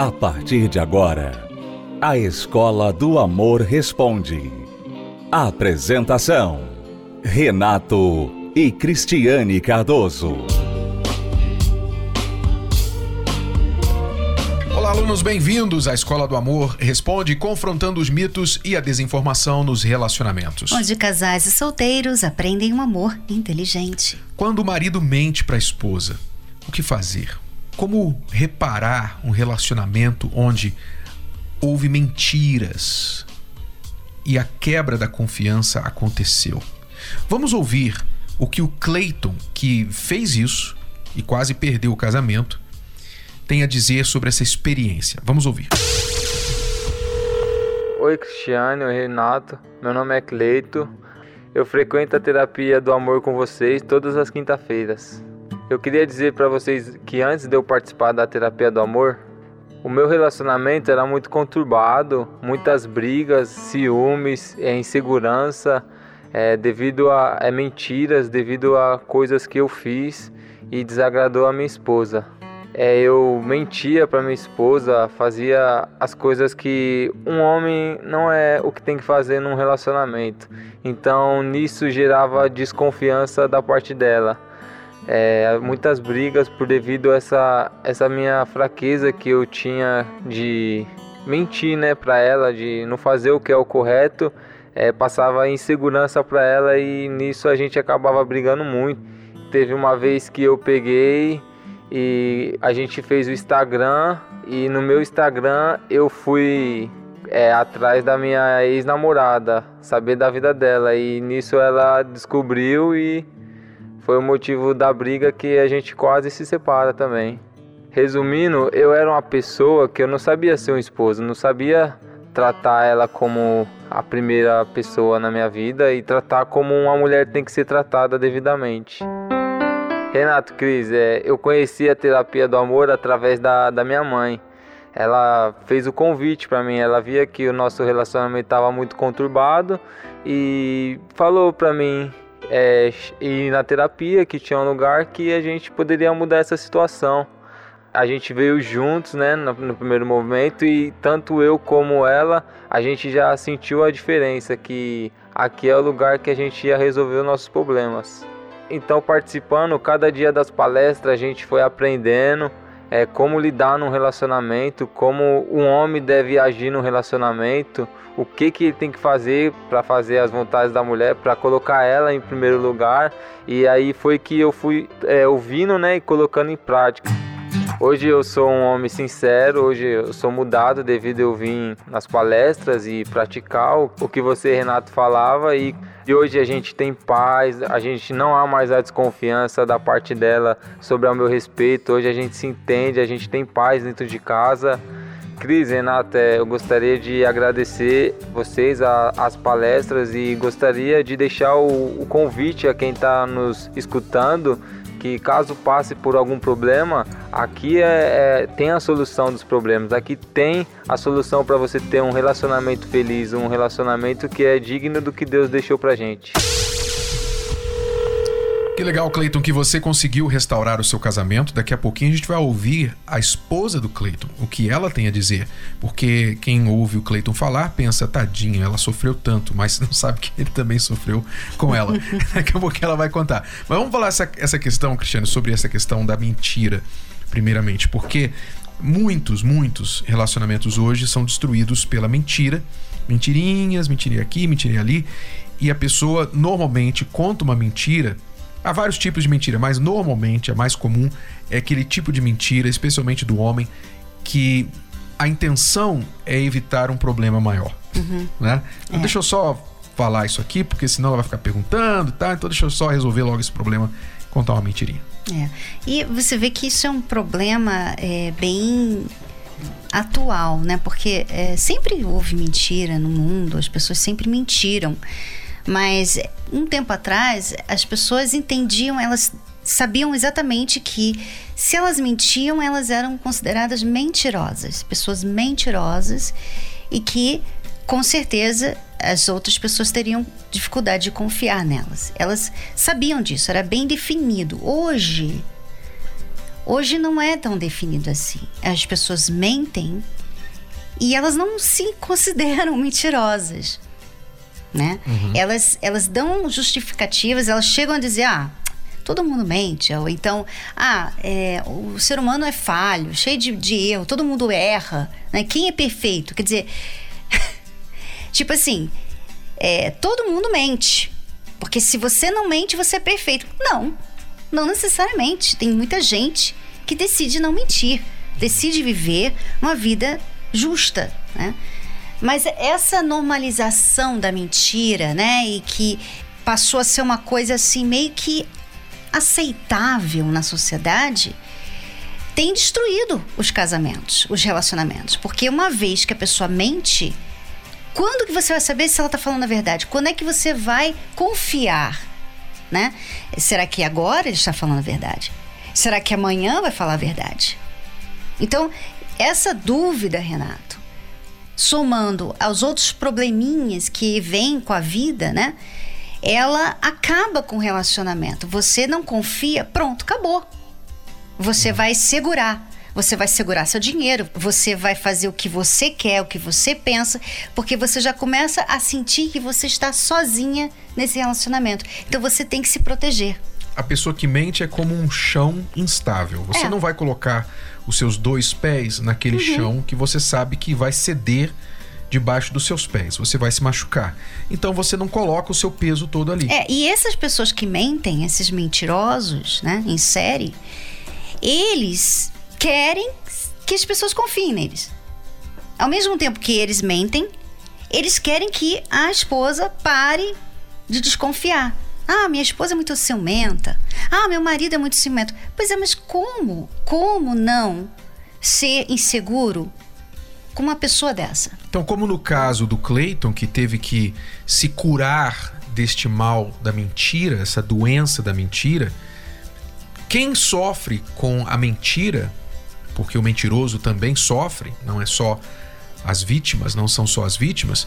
A partir de agora, a Escola do Amor Responde. Apresentação: Renato e Cristiane Cardoso. Olá, alunos, bem-vindos à Escola do Amor Responde, confrontando os mitos e a desinformação nos relacionamentos. Onde casais e solteiros aprendem um amor inteligente. Quando o marido mente para a esposa, o que fazer? Como reparar um relacionamento onde houve mentiras e a quebra da confiança aconteceu? Vamos ouvir o que o Clayton, que fez isso e quase perdeu o casamento, tem a dizer sobre essa experiência. Vamos ouvir. Oi, Cristiane, oi, Renato. Meu nome é Cleito. Eu frequento a terapia do amor com vocês todas as quinta-feiras. Eu queria dizer para vocês que antes de eu participar da terapia do amor, o meu relacionamento era muito conturbado, muitas brigas, ciúmes, é, insegurança, é, devido a é, mentiras, devido a coisas que eu fiz e desagradou a minha esposa. É, eu mentia para minha esposa, fazia as coisas que um homem não é o que tem que fazer num relacionamento. Então nisso gerava desconfiança da parte dela é, muitas brigas por devido a essa, essa minha fraqueza que eu tinha de mentir né, para ela, de não fazer o que é o correto, é, passava insegurança para ela e nisso a gente acabava brigando muito. Teve uma vez que eu peguei e a gente fez o Instagram e no meu Instagram eu fui é, atrás da minha ex-namorada, saber da vida dela e nisso ela descobriu e foi o motivo da briga que a gente quase se separa também. Resumindo, eu era uma pessoa que eu não sabia ser um esposo, não sabia tratar ela como a primeira pessoa na minha vida e tratar como uma mulher tem que ser tratada devidamente. Renato Cris, é, eu conheci a terapia do amor através da, da minha mãe. Ela fez o convite para mim, ela via que o nosso relacionamento estava muito conturbado e falou para mim é, ir na terapia, que tinha um lugar que a gente poderia mudar essa situação. A gente veio juntos, né, no, no primeiro momento e tanto eu como ela, a gente já sentiu a diferença que aqui é o lugar que a gente ia resolver os nossos problemas. Então, participando cada dia das palestras, a gente foi aprendendo é, como lidar num relacionamento, como um homem deve agir num relacionamento, o que, que ele tem que fazer para fazer as vontades da mulher, para colocar ela em primeiro lugar. E aí foi que eu fui é, ouvindo né, e colocando em prática. Hoje eu sou um homem sincero, hoje eu sou mudado devido eu vir nas palestras e praticar o que você, Renato, falava e de hoje a gente tem paz, a gente não há mais a desconfiança da parte dela sobre o meu respeito, hoje a gente se entende, a gente tem paz dentro de casa. Cris, Renata, é, eu gostaria de agradecer vocês a, as palestras e gostaria de deixar o, o convite a quem está nos escutando que caso passe por algum problema, aqui é, é, tem a solução dos problemas. Aqui tem a solução para você ter um relacionamento feliz, um relacionamento que é digno do que Deus deixou pra gente. Que legal, Cleiton, que você conseguiu restaurar o seu casamento. Daqui a pouquinho a gente vai ouvir a esposa do Cleiton, o que ela tem a dizer. Porque quem ouve o Cleiton falar pensa, tadinha, ela sofreu tanto, mas não sabe que ele também sofreu com ela. Daqui a pouquinho ela vai contar. Mas vamos falar essa, essa questão, Cristiano, sobre essa questão da mentira, primeiramente. Porque muitos, muitos relacionamentos hoje são destruídos pela mentira. Mentirinhas, mentirinha aqui, mentirinha ali. E a pessoa normalmente conta uma mentira Há vários tipos de mentira, mas normalmente a mais comum é aquele tipo de mentira, especialmente do homem, que a intenção é evitar um problema maior. Uhum. Né? Então, é. deixa eu só falar isso aqui, porque senão ela vai ficar perguntando, tá? Então deixa eu só resolver logo esse problema, contar uma mentirinha. É. E você vê que isso é um problema é, bem atual, né? Porque é, sempre houve mentira no mundo, as pessoas sempre mentiram. Mas um tempo atrás, as pessoas entendiam, elas sabiam exatamente que se elas mentiam, elas eram consideradas mentirosas, pessoas mentirosas e que com certeza as outras pessoas teriam dificuldade de confiar nelas. Elas sabiam disso, era bem definido. Hoje, Hoje não é tão definido assim. As pessoas mentem e elas não se consideram mentirosas. Né? Uhum. Elas, elas dão justificativas, elas chegam a dizer: ah, todo mundo mente. Ou então, ah, é, o ser humano é falho, cheio de, de erro, todo mundo erra. Né? Quem é perfeito? Quer dizer, tipo assim, é, todo mundo mente. Porque se você não mente, você é perfeito. Não, não necessariamente. Tem muita gente que decide não mentir, decide viver uma vida justa, né? Mas essa normalização da mentira, né, e que passou a ser uma coisa assim meio que aceitável na sociedade, tem destruído os casamentos, os relacionamentos. Porque uma vez que a pessoa mente, quando que você vai saber se ela está falando a verdade? Quando é que você vai confiar, né? Será que agora ele está falando a verdade? Será que amanhã vai falar a verdade? Então, essa dúvida, Renato, somando aos outros probleminhas que vêm com a vida, né? ela acaba com o relacionamento. Você não confia, pronto, acabou. Você vai segurar. Você vai segurar seu dinheiro, você vai fazer o que você quer, o que você pensa, porque você já começa a sentir que você está sozinha nesse relacionamento. Então você tem que se proteger. A pessoa que mente é como um chão instável. Você é. não vai colocar os seus dois pés naquele uhum. chão que você sabe que vai ceder debaixo dos seus pés. Você vai se machucar. Então você não coloca o seu peso todo ali. É, e essas pessoas que mentem, esses mentirosos, né, em série, eles querem que as pessoas confiem neles. Ao mesmo tempo que eles mentem, eles querem que a esposa pare de desconfiar. Ah, minha esposa é muito ciumenta. Ah, meu marido é muito ciumento. Pois é, mas como? Como não ser inseguro com uma pessoa dessa. Então, como no caso do Clayton, que teve que se curar deste mal da mentira, essa doença da mentira, quem sofre com a mentira, porque o mentiroso também sofre, não é só as vítimas, não são só as vítimas,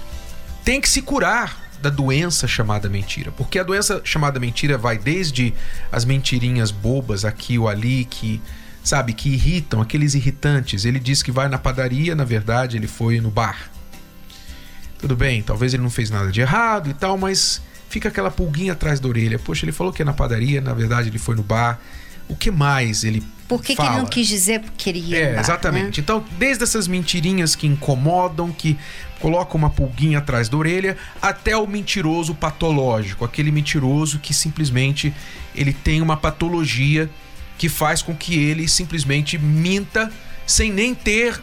tem que se curar da doença chamada mentira. Porque a doença chamada mentira vai desde as mentirinhas bobas aqui ou ali que sabe, que irritam, aqueles irritantes. Ele diz que vai na padaria, na verdade, ele foi no bar. Tudo bem, talvez ele não fez nada de errado e tal, mas fica aquela pulguinha atrás da orelha. Poxa, ele falou que é na padaria, na verdade ele foi no bar. O que mais ele Por que, que ele não quis dizer porque ele ia É, bar, exatamente. Né? Então, desde essas mentirinhas que incomodam, que colocam uma pulguinha atrás da orelha, até o mentiroso patológico, aquele mentiroso que simplesmente ele tem uma patologia que faz com que ele simplesmente minta sem nem ter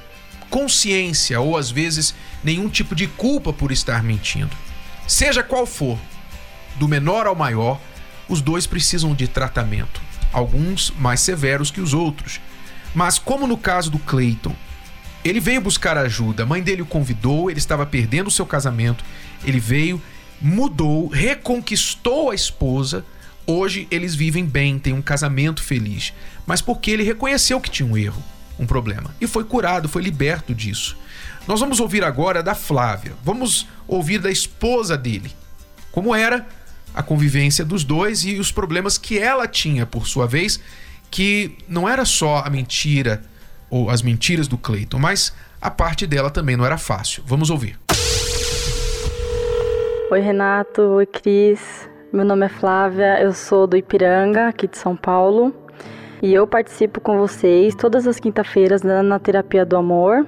consciência ou às vezes nenhum tipo de culpa por estar mentindo. Seja qual for, do menor ao maior, os dois precisam de tratamento, alguns mais severos que os outros. Mas como no caso do Clayton, ele veio buscar ajuda, a mãe dele o convidou, ele estava perdendo o seu casamento, ele veio, mudou, reconquistou a esposa Hoje eles vivem bem, têm um casamento feliz, mas porque ele reconheceu que tinha um erro, um problema, e foi curado, foi liberto disso. Nós vamos ouvir agora da Flávia, vamos ouvir da esposa dele, como era a convivência dos dois e os problemas que ela tinha, por sua vez, que não era só a mentira ou as mentiras do Cleiton, mas a parte dela também não era fácil. Vamos ouvir. Oi, Renato. Oi, Cris. Meu nome é Flávia, eu sou do Ipiranga, aqui de São Paulo, e eu participo com vocês todas as quinta-feiras na, na terapia do amor.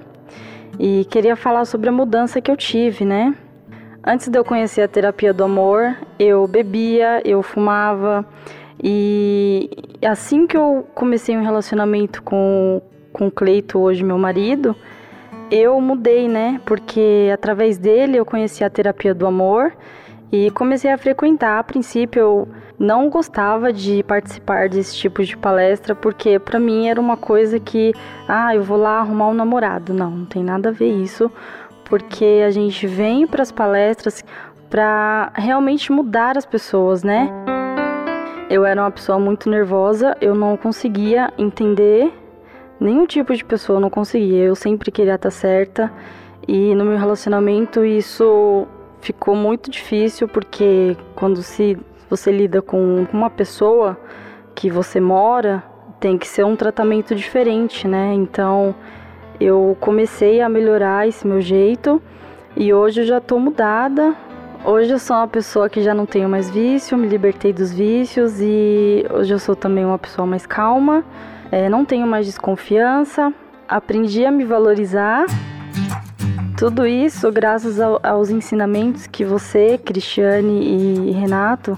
E queria falar sobre a mudança que eu tive, né? Antes de eu conhecer a terapia do amor, eu bebia, eu fumava, e assim que eu comecei um relacionamento com, com o Cleito, hoje meu marido, eu mudei, né? Porque através dele eu conheci a terapia do amor e comecei a frequentar. A princípio eu não gostava de participar desse tipo de palestra porque para mim era uma coisa que, ah, eu vou lá arrumar um namorado. Não, não tem nada a ver isso, porque a gente vem para as palestras para realmente mudar as pessoas, né? Eu era uma pessoa muito nervosa, eu não conseguia entender nenhum tipo de pessoa, não conseguia. Eu sempre queria estar certa e no meu relacionamento isso ficou muito difícil porque quando se você lida com uma pessoa que você mora tem que ser um tratamento diferente, né? Então eu comecei a melhorar esse meu jeito e hoje eu já tô mudada. Hoje eu sou uma pessoa que já não tenho mais vício, me libertei dos vícios e hoje eu sou também uma pessoa mais calma, é, não tenho mais desconfiança, aprendi a me valorizar. Tudo isso graças ao, aos ensinamentos que você, Cristiane e Renato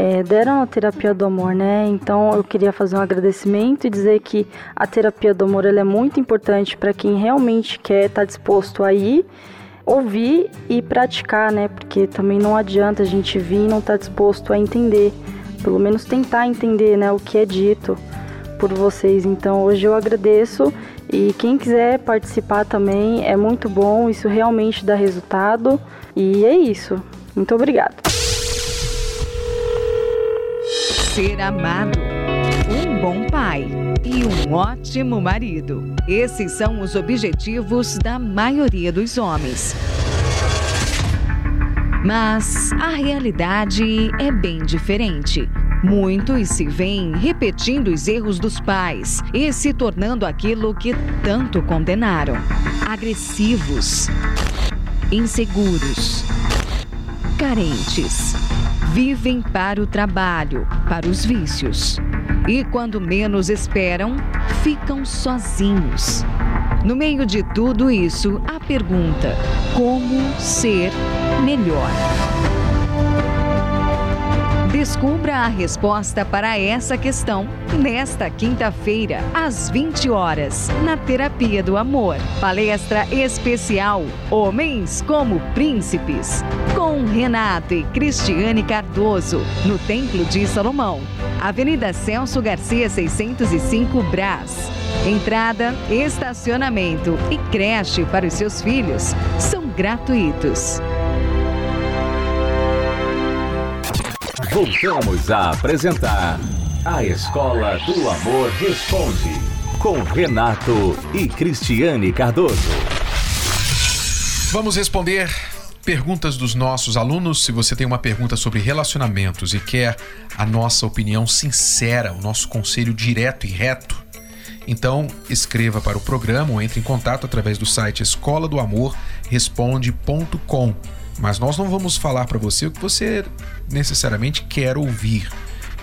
é, deram a terapia do amor, né? Então eu queria fazer um agradecimento e dizer que a terapia do amor é muito importante para quem realmente quer estar tá disposto a ir, ouvir e praticar, né? Porque também não adianta a gente vir e não estar tá disposto a entender, pelo menos tentar entender, né, o que é dito por vocês. Então hoje eu agradeço e quem quiser participar também é muito bom, isso realmente dá resultado. E é isso. Muito obrigada. Ser amado, um bom pai e um ótimo marido. Esses são os objetivos da maioria dos homens. Mas a realidade é bem diferente. Muitos se veem repetindo os erros dos pais e se tornando aquilo que tanto condenaram: agressivos, inseguros, carentes vivem para o trabalho, para os vícios. E quando menos esperam, ficam sozinhos. No meio de tudo isso, a pergunta: como ser melhor? Descubra a resposta para essa questão nesta quinta-feira, às 20 horas, na Terapia do Amor. Palestra especial Homens como Príncipes, com Renato e Cristiane Cardoso, no Templo de Salomão, Avenida Celso Garcia 605 Brás. Entrada, estacionamento e creche para os seus filhos são gratuitos. Voltamos a apresentar A Escola do Amor Responde, com Renato e Cristiane Cardoso. Vamos responder perguntas dos nossos alunos. Se você tem uma pergunta sobre relacionamentos e quer a nossa opinião sincera, o nosso conselho direto e reto, então escreva para o programa ou entre em contato através do site escola do amor responde.com. Mas nós não vamos falar para você o que você necessariamente quer ouvir,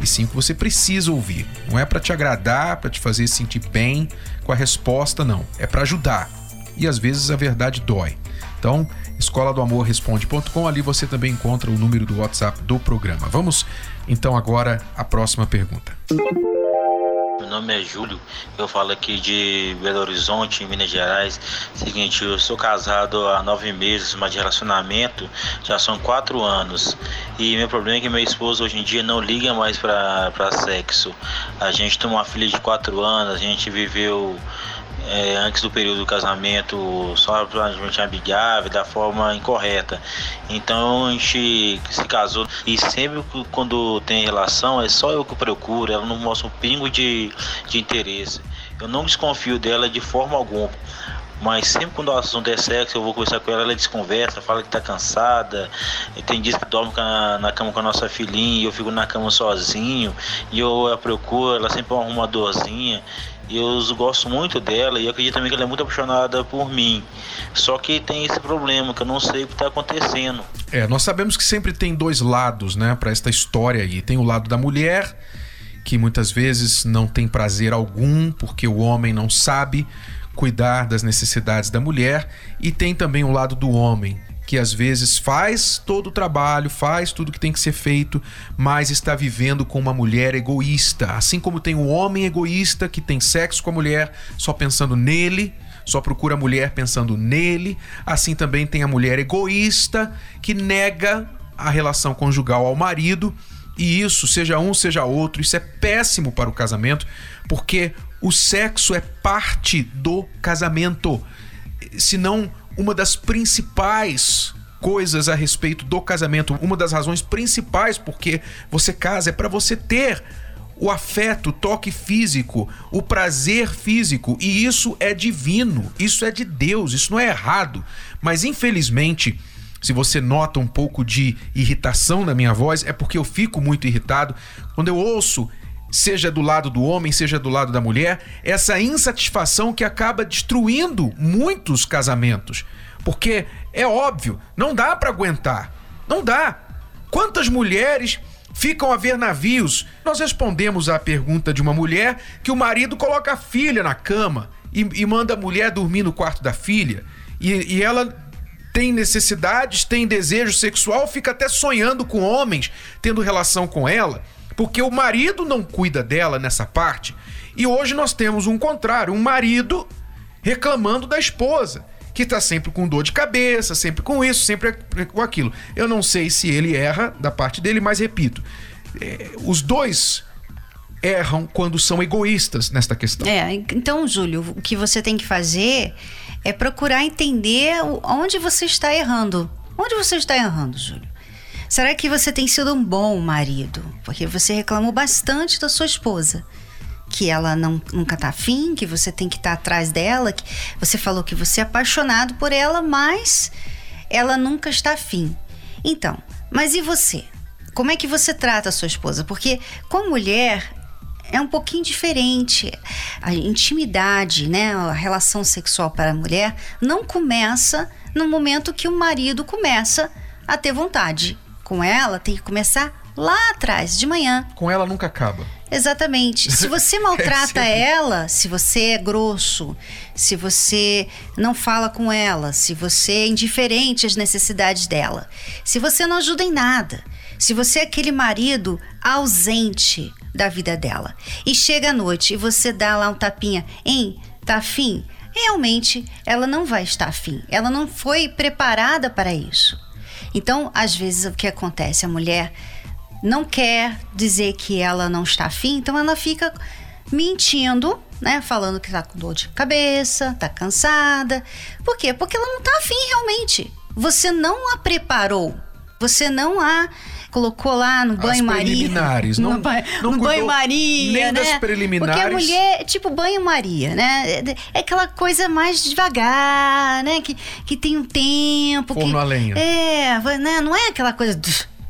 e sim o que você precisa ouvir. Não é para te agradar, para te fazer sentir bem com a resposta, não. É para ajudar. E às vezes a verdade dói. Então, escola do amor responde.com, ali você também encontra o número do WhatsApp do programa. Vamos então agora à próxima pergunta. Meu nome é Júlio, eu falo aqui de Belo Horizonte, Minas Gerais. Seguinte, eu sou casado há nove meses, mas de relacionamento já são quatro anos. E meu problema é que meu esposo hoje em dia não liga mais para sexo. A gente tem uma filha de quatro anos, a gente viveu é, antes do período do casamento só aparentemente amigável, da forma incorreta. Então a gente se casou e sempre quando tem relação é só eu que procuro, ela não mostra um pingo de, de interesse. Eu não desconfio dela de forma alguma. Mas sempre quando o assunto é sexo, eu vou conversar com ela, ela desconversa, fala que tá cansada. Tem dias que dorme na, cama com a nossa filhinha e eu fico na cama sozinho. E eu a procuro, ela sempre arruma uma dorzinha. E eu gosto muito dela e acredito também que ela é muito apaixonada por mim. Só que tem esse problema que eu não sei o que está acontecendo. É, nós sabemos que sempre tem dois lados, né, para esta história aí. Tem o lado da mulher, que muitas vezes não tem prazer algum porque o homem não sabe cuidar das necessidades da mulher, e tem também o lado do homem, que às vezes faz todo o trabalho, faz tudo que tem que ser feito, mas está vivendo com uma mulher egoísta. Assim como tem o homem egoísta que tem sexo com a mulher só pensando nele, só procura a mulher pensando nele, assim também tem a mulher egoísta que nega a relação conjugal ao marido. E isso, seja um, seja outro, isso é péssimo para o casamento, porque o sexo é parte do casamento. Se não uma das principais coisas a respeito do casamento, uma das razões principais porque você casa é para você ter o afeto, o toque físico, o prazer físico, e isso é divino, isso é de Deus, isso não é errado. Mas infelizmente, se você nota um pouco de irritação na minha voz, é porque eu fico muito irritado quando eu ouço seja do lado do homem, seja do lado da mulher, essa insatisfação que acaba destruindo muitos casamentos. Porque é óbvio, não dá para aguentar. Não dá. Quantas mulheres ficam a ver navios? Nós respondemos à pergunta de uma mulher que o marido coloca a filha na cama e, e manda a mulher dormir no quarto da filha. E, e ela tem necessidades, tem desejo sexual, fica até sonhando com homens, tendo relação com ela, porque o marido não cuida dela nessa parte. E hoje nós temos um contrário, um marido reclamando da esposa, que está sempre com dor de cabeça, sempre com isso, sempre com aquilo. Eu não sei se ele erra da parte dele, mas repito, é, os dois erram quando são egoístas nesta questão. É, então, Júlio, o que você tem que fazer é procurar entender onde você está errando. Onde você está errando, Júlio? Será que você tem sido um bom marido? Porque você reclamou bastante da sua esposa. Que ela não, nunca tá afim, que você tem que estar tá atrás dela. Que você falou que você é apaixonado por ela, mas ela nunca está afim. Então, mas e você? Como é que você trata a sua esposa? Porque com mulher, é um pouquinho diferente. A intimidade, né, a relação sexual para a mulher não começa no momento que o marido começa a ter vontade. Com ela tem que começar lá atrás, de manhã. Com ela nunca acaba. Exatamente. Se você maltrata é ela, se você é grosso, se você não fala com ela, se você é indiferente às necessidades dela, se você não ajuda em nada, se você é aquele marido ausente, da vida dela. E chega à noite e você dá lá um tapinha, hein? Tá afim? Realmente ela não vai estar afim. Ela não foi preparada para isso. Então, às vezes, o que acontece? A mulher não quer dizer que ela não está afim, então ela fica mentindo, né? Falando que tá com dor de cabeça, tá cansada. Por quê? Porque ela não tá afim realmente. Você não a preparou. Você não a colocou lá no banho-maria. Não, no, ba não no banho-maria. Nem né? das preliminares. Porque a mulher, tipo banho-maria, né? É aquela coisa mais devagar, né? Que, que tem um tempo. Forno que, a lenha. É, né? não é aquela coisa.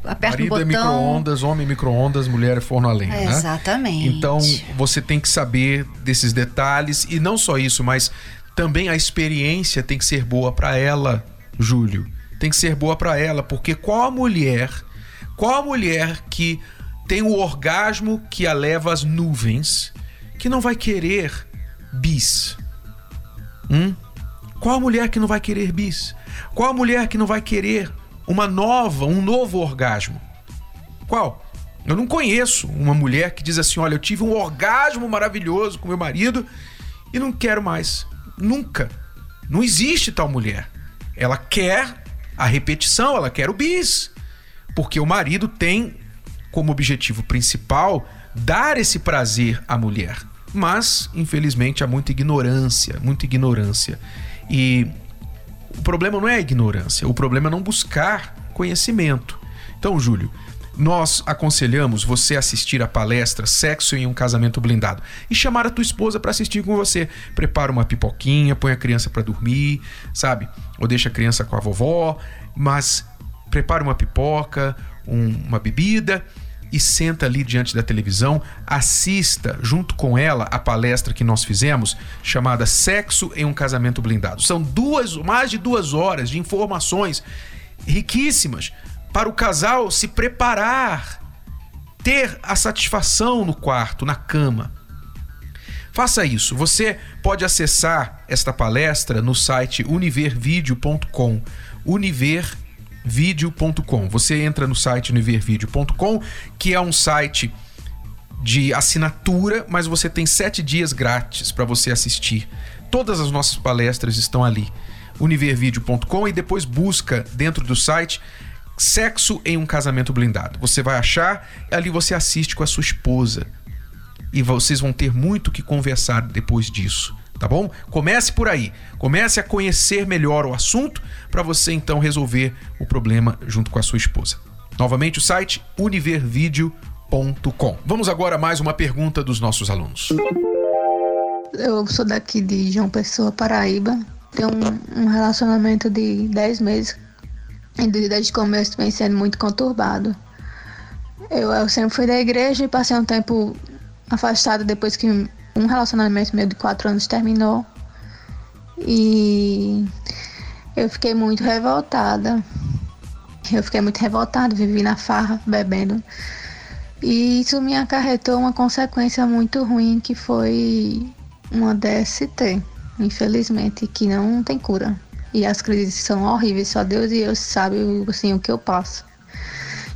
Aperta Marido o é botão. é micro-ondas, homem micro-ondas, mulher é forno a lenha, é, né? Exatamente. Então, você tem que saber desses detalhes e não só isso, mas também a experiência tem que ser boa para ela, Júlio. Tem que ser boa para ela, porque qual a mulher qual a mulher que tem o orgasmo que a leva às nuvens que não vai querer bis? Hum? Qual a mulher que não vai querer bis? Qual a mulher que não vai querer uma nova, um novo orgasmo? Qual? Eu não conheço uma mulher que diz assim: olha, eu tive um orgasmo maravilhoso com meu marido e não quero mais. Nunca. Não existe tal mulher. Ela quer a repetição, ela quer o bis porque o marido tem como objetivo principal dar esse prazer à mulher. Mas, infelizmente, há muita ignorância, muita ignorância. E o problema não é a ignorância, o problema é não buscar conhecimento. Então, Júlio, nós aconselhamos você assistir a palestra Sexo em um Casamento Blindado e chamar a tua esposa para assistir com você. Prepara uma pipoquinha, põe a criança para dormir, sabe? Ou deixa a criança com a vovó, mas prepara uma pipoca, um, uma bebida e senta ali diante da televisão, assista junto com ela a palestra que nós fizemos, chamada Sexo em um Casamento Blindado. São duas, mais de duas horas de informações riquíssimas para o casal se preparar, ter a satisfação no quarto, na cama. Faça isso. Você pode acessar esta palestra no site univervideo.com. Univer univervideo.com. Você entra no site univervideo.com, que é um site de assinatura, mas você tem sete dias grátis para você assistir. Todas as nossas palestras estão ali. univervideo.com e depois busca dentro do site Sexo em um Casamento Blindado. Você vai achar, ali você assiste com a sua esposa. E vocês vão ter muito que conversar depois disso tá bom? Comece por aí. Comece a conhecer melhor o assunto para você então resolver o problema junto com a sua esposa. Novamente o site univervideo.com. Vamos agora a mais uma pergunta dos nossos alunos. Eu sou daqui de João Pessoa, Paraíba. Tenho um, um relacionamento de 10 meses e desde o começo vem sendo muito conturbado. Eu, eu sempre fui da igreja e passei um tempo afastada depois que um relacionamento meu de quatro anos terminou. E eu fiquei muito revoltada. Eu fiquei muito revoltada, vivi na farra, bebendo. E isso me acarretou uma consequência muito ruim que foi uma DST, infelizmente, que não tem cura. E as crises são horríveis, só Deus e eu sabem assim, o que eu passo.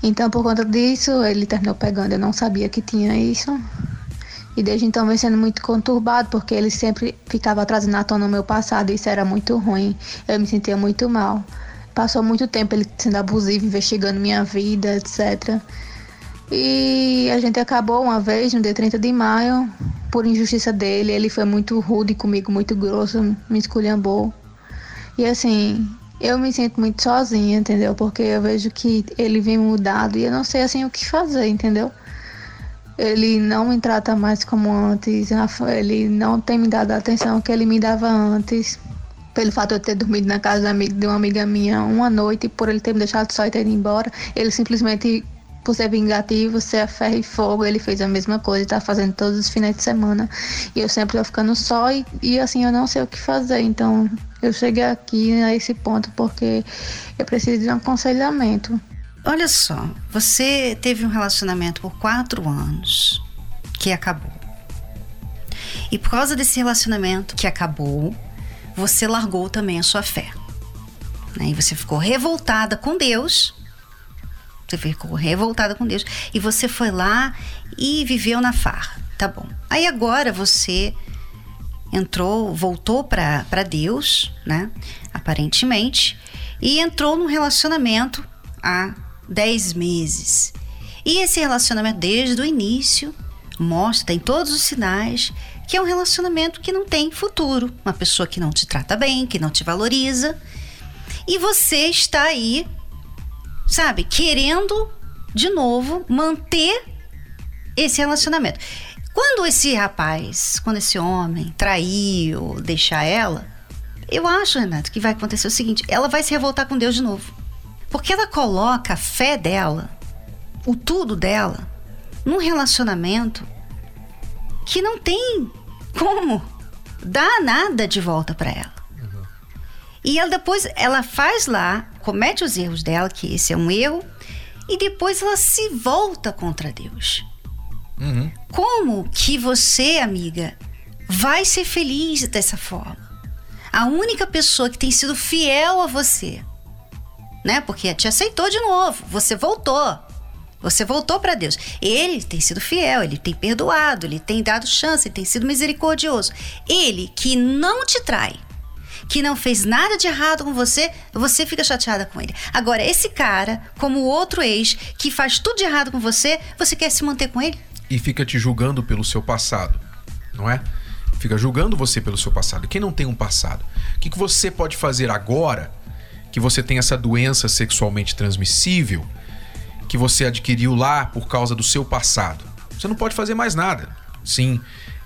Então, por conta disso, ele terminou pegando. Eu não sabia que tinha isso. E desde então vem sendo muito conturbado, porque ele sempre ficava trazendo à tona o meu passado, e isso era muito ruim. Eu me sentia muito mal. Passou muito tempo ele sendo abusivo, investigando minha vida, etc. E a gente acabou uma vez, no dia 30 de maio, por injustiça dele. Ele foi muito rude comigo, muito grosso, me esculhambou. E assim, eu me sinto muito sozinha, entendeu? Porque eu vejo que ele vem mudado e eu não sei assim o que fazer, entendeu? Ele não me trata mais como antes, ele não tem me dado a atenção que ele me dava antes. Pelo fato de eu ter dormido na casa de uma amiga minha uma noite, por ele ter me deixado só e ter ido embora, ele simplesmente, por ser vingativo, ser a ferro e fogo, ele fez a mesma coisa, tá fazendo todos os finais de semana. E eu sempre tô ficando só e, e assim, eu não sei o que fazer. Então, eu cheguei aqui a esse ponto porque eu preciso de um aconselhamento. Olha só, você teve um relacionamento por quatro anos que acabou. E por causa desse relacionamento que acabou, você largou também a sua fé. Né? E você ficou revoltada com Deus. Você ficou revoltada com Deus. E você foi lá e viveu na farra. Tá bom. Aí agora você entrou, voltou para Deus, né? Aparentemente. E entrou num relacionamento há 10 meses. E esse relacionamento, desde o início, mostra, tem todos os sinais que é um relacionamento que não tem futuro. Uma pessoa que não te trata bem, que não te valoriza. E você está aí, sabe, querendo de novo manter esse relacionamento. Quando esse rapaz, quando esse homem traiu, deixar ela, eu acho, Renato, que vai acontecer o seguinte: ela vai se revoltar com Deus de novo. Porque ela coloca a fé dela, o tudo dela, num relacionamento que não tem como dar nada de volta para ela. Uhum. E ela depois ela faz lá, comete os erros dela, que esse é um erro, e depois ela se volta contra Deus. Uhum. Como que você, amiga, vai ser feliz dessa forma? A única pessoa que tem sido fiel a você né? Porque te aceitou de novo, você voltou. Você voltou para Deus. Ele tem sido fiel, ele tem perdoado, ele tem dado chance, ele tem sido misericordioso. Ele que não te trai, que não fez nada de errado com você, você fica chateada com ele. Agora, esse cara, como o outro ex, que faz tudo de errado com você, você quer se manter com ele? E fica te julgando pelo seu passado, não é? Fica julgando você pelo seu passado. Quem não tem um passado? O que, que você pode fazer agora que você tem essa doença sexualmente transmissível que você adquiriu lá por causa do seu passado. Você não pode fazer mais nada. Sim,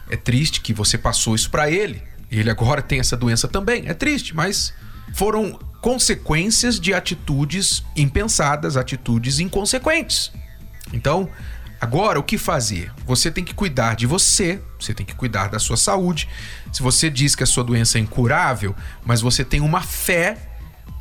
é triste que você passou isso para ele. Ele agora tem essa doença também. É triste, mas foram consequências de atitudes impensadas, atitudes inconsequentes. Então, agora o que fazer? Você tem que cuidar de você, você tem que cuidar da sua saúde. Se você diz que a sua doença é incurável, mas você tem uma fé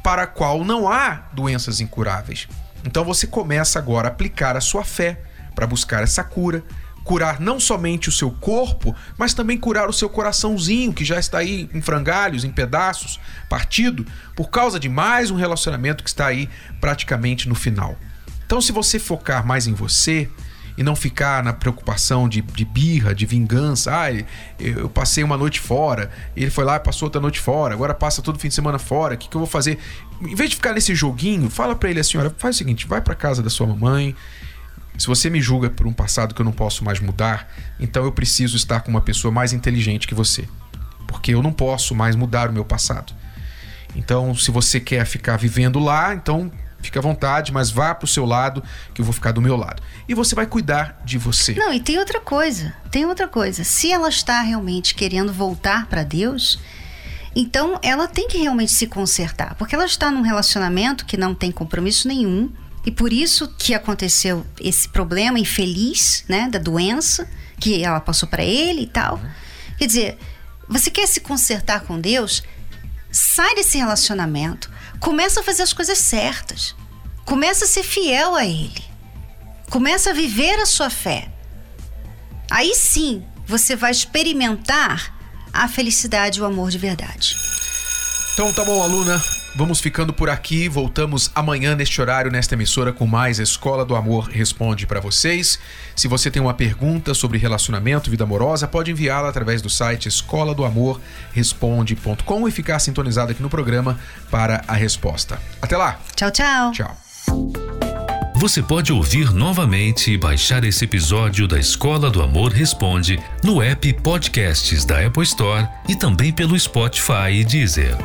para a qual não há doenças incuráveis. Então você começa agora a aplicar a sua fé para buscar essa cura, curar não somente o seu corpo, mas também curar o seu coraçãozinho que já está aí em frangalhos, em pedaços, partido, por causa de mais um relacionamento que está aí praticamente no final. Então, se você focar mais em você, e não ficar na preocupação de, de birra, de vingança. Ah, eu passei uma noite fora, ele foi lá e passou outra noite fora, agora passa todo fim de semana fora, o que, que eu vou fazer? Em vez de ficar nesse joguinho, fala para ele assim: olha, faz o seguinte, vai para casa da sua mamãe. Se você me julga por um passado que eu não posso mais mudar, então eu preciso estar com uma pessoa mais inteligente que você. Porque eu não posso mais mudar o meu passado. Então, se você quer ficar vivendo lá, então Fique à vontade, mas vá pro seu lado, que eu vou ficar do meu lado. E você vai cuidar de você. Não, e tem outra coisa. Tem outra coisa. Se ela está realmente querendo voltar para Deus, então ela tem que realmente se consertar, porque ela está num relacionamento que não tem compromisso nenhum, e por isso que aconteceu esse problema infeliz, né, da doença que ela passou para ele e tal. Quer dizer, você quer se consertar com Deus? Sai desse relacionamento, começa a fazer as coisas certas. Começa a ser fiel a ele. Começa a viver a sua fé. Aí sim, você vai experimentar a felicidade e o amor de verdade. Então tá bom, aluna. Vamos ficando por aqui. Voltamos amanhã neste horário, nesta emissora, com mais Escola do Amor Responde para vocês. Se você tem uma pergunta sobre relacionamento, vida amorosa, pode enviá-la através do site escola do amor responde.com e ficar sintonizado aqui no programa para a resposta. Até lá. Tchau, tchau. Tchau. Você pode ouvir novamente e baixar esse episódio da Escola do Amor Responde no app Podcasts da Apple Store e também pelo Spotify e Deezer.